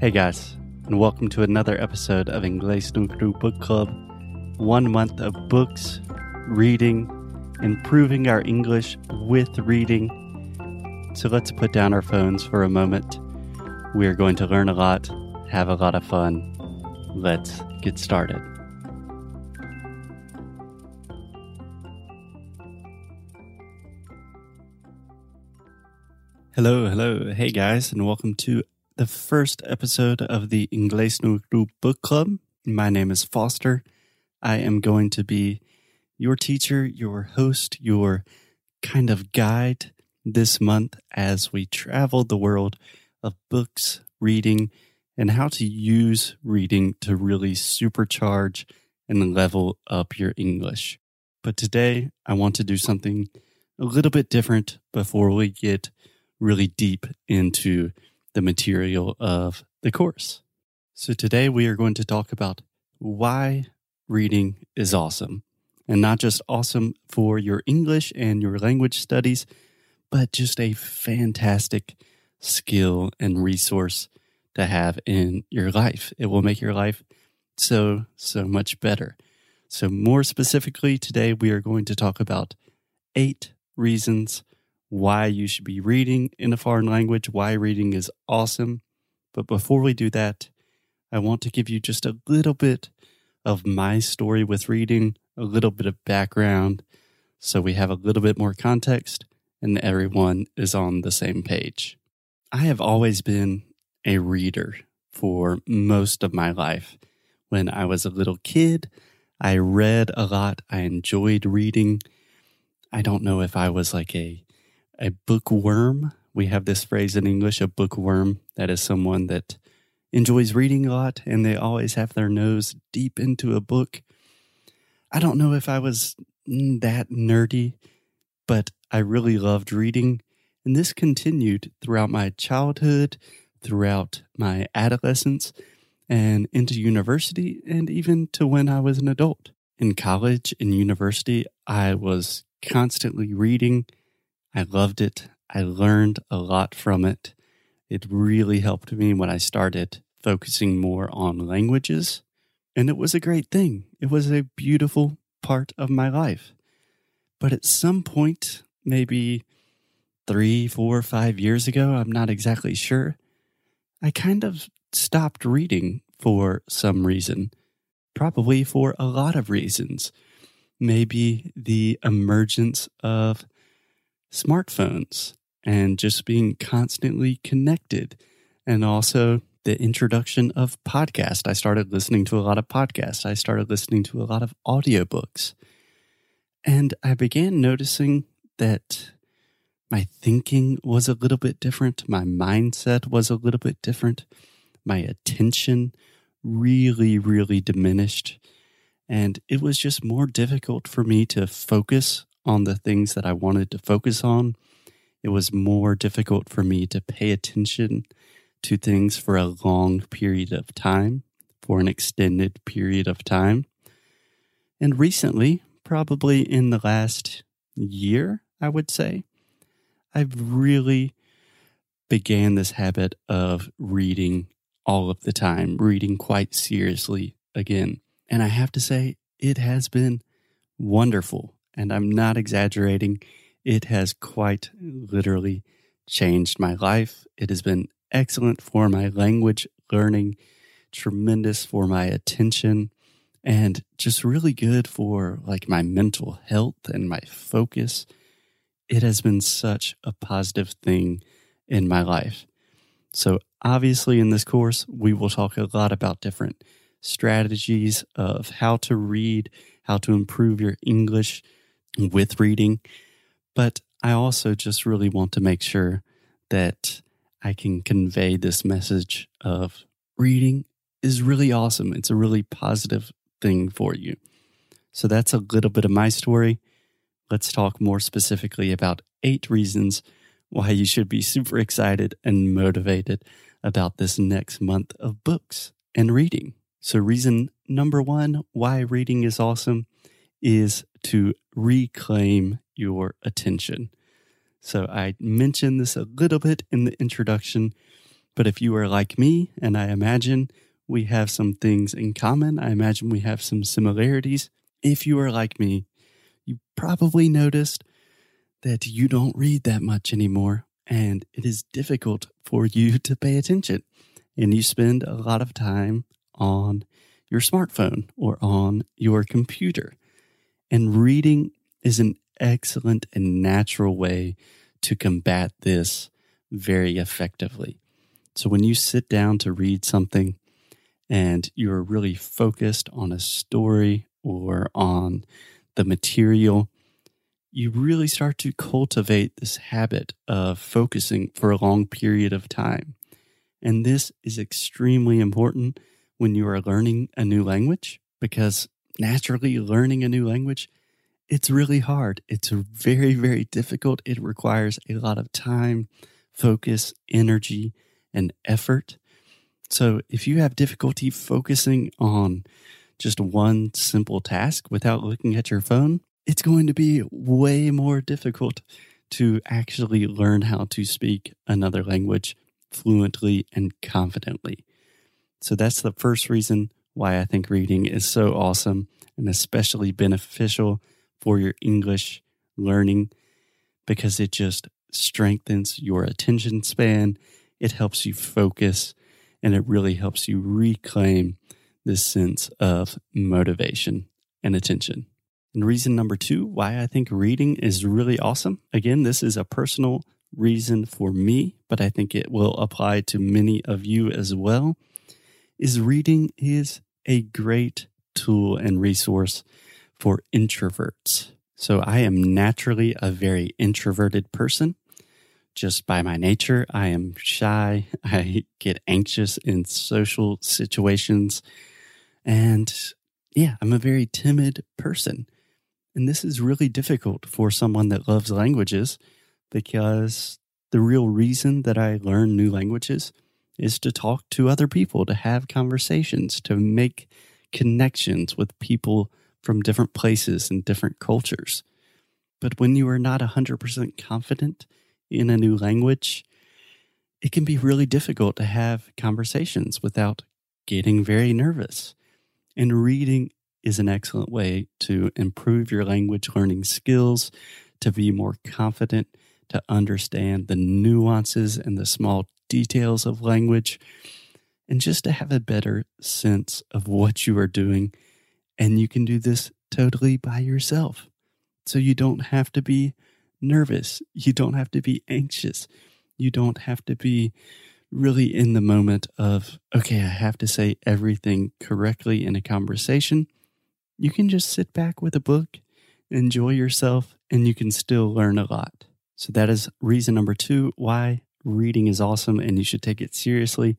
Hey guys, and welcome to another episode of Inglés no Cru Book Club. One month of books, reading, improving our English with reading. So let's put down our phones for a moment. We are going to learn a lot, have a lot of fun. Let's get started. Hello, hello. Hey guys, and welcome to the first episode of the Inglés no Cru Book Club. My name is Foster. I am going to be your teacher, your host, your kind of guide this month as we travel the world of books, reading, and how to use reading to really supercharge and level up your English. But today, I want to do something a little bit different before we get really deep into the material of the course. So today we are going to talk about why reading is awesome and not just awesome for your English and your language studies, but just a fantastic skill and resource to have in your life. It will make your life so, so much better. So, more specifically, today we are going to talk about eight reasons why you should be reading in a foreign language, why reading is awesome. But before we do that, I want to give you just a little bit of my story with reading, a little bit of background, so we have a little bit more context and everyone is on the same page. I have always been a reader for most of my life. When I was a little kid, I read a lot. I enjoyed reading. I don't know if I was like a a bookworm. We have this phrase in English, a bookworm. That is someone that enjoys reading a lot and they always have their nose deep into a book. I don't know if I was that nerdy, but I really loved reading. And this continued throughout my childhood, throughout my adolescence, and into university, and even to when I was an adult. In college and university, I was constantly reading I loved it. I learned a lot from it. It really helped me when I started focusing more on languages. And it was a great thing. It was a beautiful part of my life. But at some point, maybe three, four, five years ago, I'm not exactly sure, I kind of stopped reading for some reason. Probably for a lot of reasons. Maybe the emergence of smartphones and just being constantly connected. And also the introduction of podcast. I started listening to a lot of podcasts. I started listening to a lot of audiobooks. And I began noticing that my thinking was a little bit different. My mindset was a little bit different. My attention really, really diminished. And it was just more difficult for me to focus on the things that I wanted to focus on. It was more difficult for me to pay attention to things for a long period of time, for an extended period of time. And recently, probably in the last year, I would say, I've really began this habit of reading all of the time, reading quite seriously again. And I have to say, it has been wonderful and I'm not exaggerating. It has quite literally changed my life. It has been excellent for my language learning, tremendous for my attention, and just really good for like my mental health and my focus. It has been such a positive thing in my life. So, obviously, in this course, we will talk a lot about different strategies of how to read, how to improve your English, with reading. But I also just really want to make sure that I can convey this message of reading is really awesome. It's a really positive thing for you. So that's a little bit of my story. Let's talk more specifically about eight reasons why you should be super excited and motivated about this next month of books and reading. So, reason number one why reading is awesome is to reclaim your attention. So I mentioned this a little bit in the introduction, But if you are like me, and I imagine we have some things in common, I imagine we have some similarities. If you are like me, you probably noticed that you don't read that much anymore, and it is difficult for you to pay attention. And you spend a lot of time on your smartphone or on your computer. And reading is an excellent and natural way to combat this very effectively. So when you sit down to read something and you're really focused on a story or on the material, you really start to cultivate this habit of focusing for a long period of time. And this is extremely important when you are learning a new language because naturally learning a new language it's really hard. It's very, very difficult. It requires a lot of time, focus, energy, and effort. So if you have difficulty focusing on just one simple task without looking at your phone, it's going to be way more difficult to actually learn how to speak another language fluently and confidently. So that's the first reason why I think reading is so awesome and especially beneficial for your English learning because it just strengthens your attention span. It helps you focus and it really helps you reclaim this sense of motivation and attention. And reason number two why I think reading is really awesome. Again, this is a personal reason for me, but I think it will apply to many of you as well. Is reading is a great tool and resource for introverts. So I am naturally a very introverted person. Just by my nature, I am shy. I get anxious in social situations. And yeah, I'm a very timid person. And this is really difficult for someone that loves languages because the real reason that I learn new languages is to talk to other people, to have conversations, to make connections with people from different places and different cultures. But when you are not 100% confident in a new language, it can be really difficult to have conversations without getting very nervous. And reading is an excellent way to improve your language learning skills, to be more confident, to understand the nuances and the small details of language, and just to have a better sense of what you are doing and you can do this totally by yourself. So you don't have to be nervous. You don't have to be anxious. You don't have to be really in the moment of, okay, I have to say everything correctly in a conversation. You can just sit back with a book, enjoy yourself, and you can still learn a lot. So that is reason number two why reading is awesome and you should take it seriously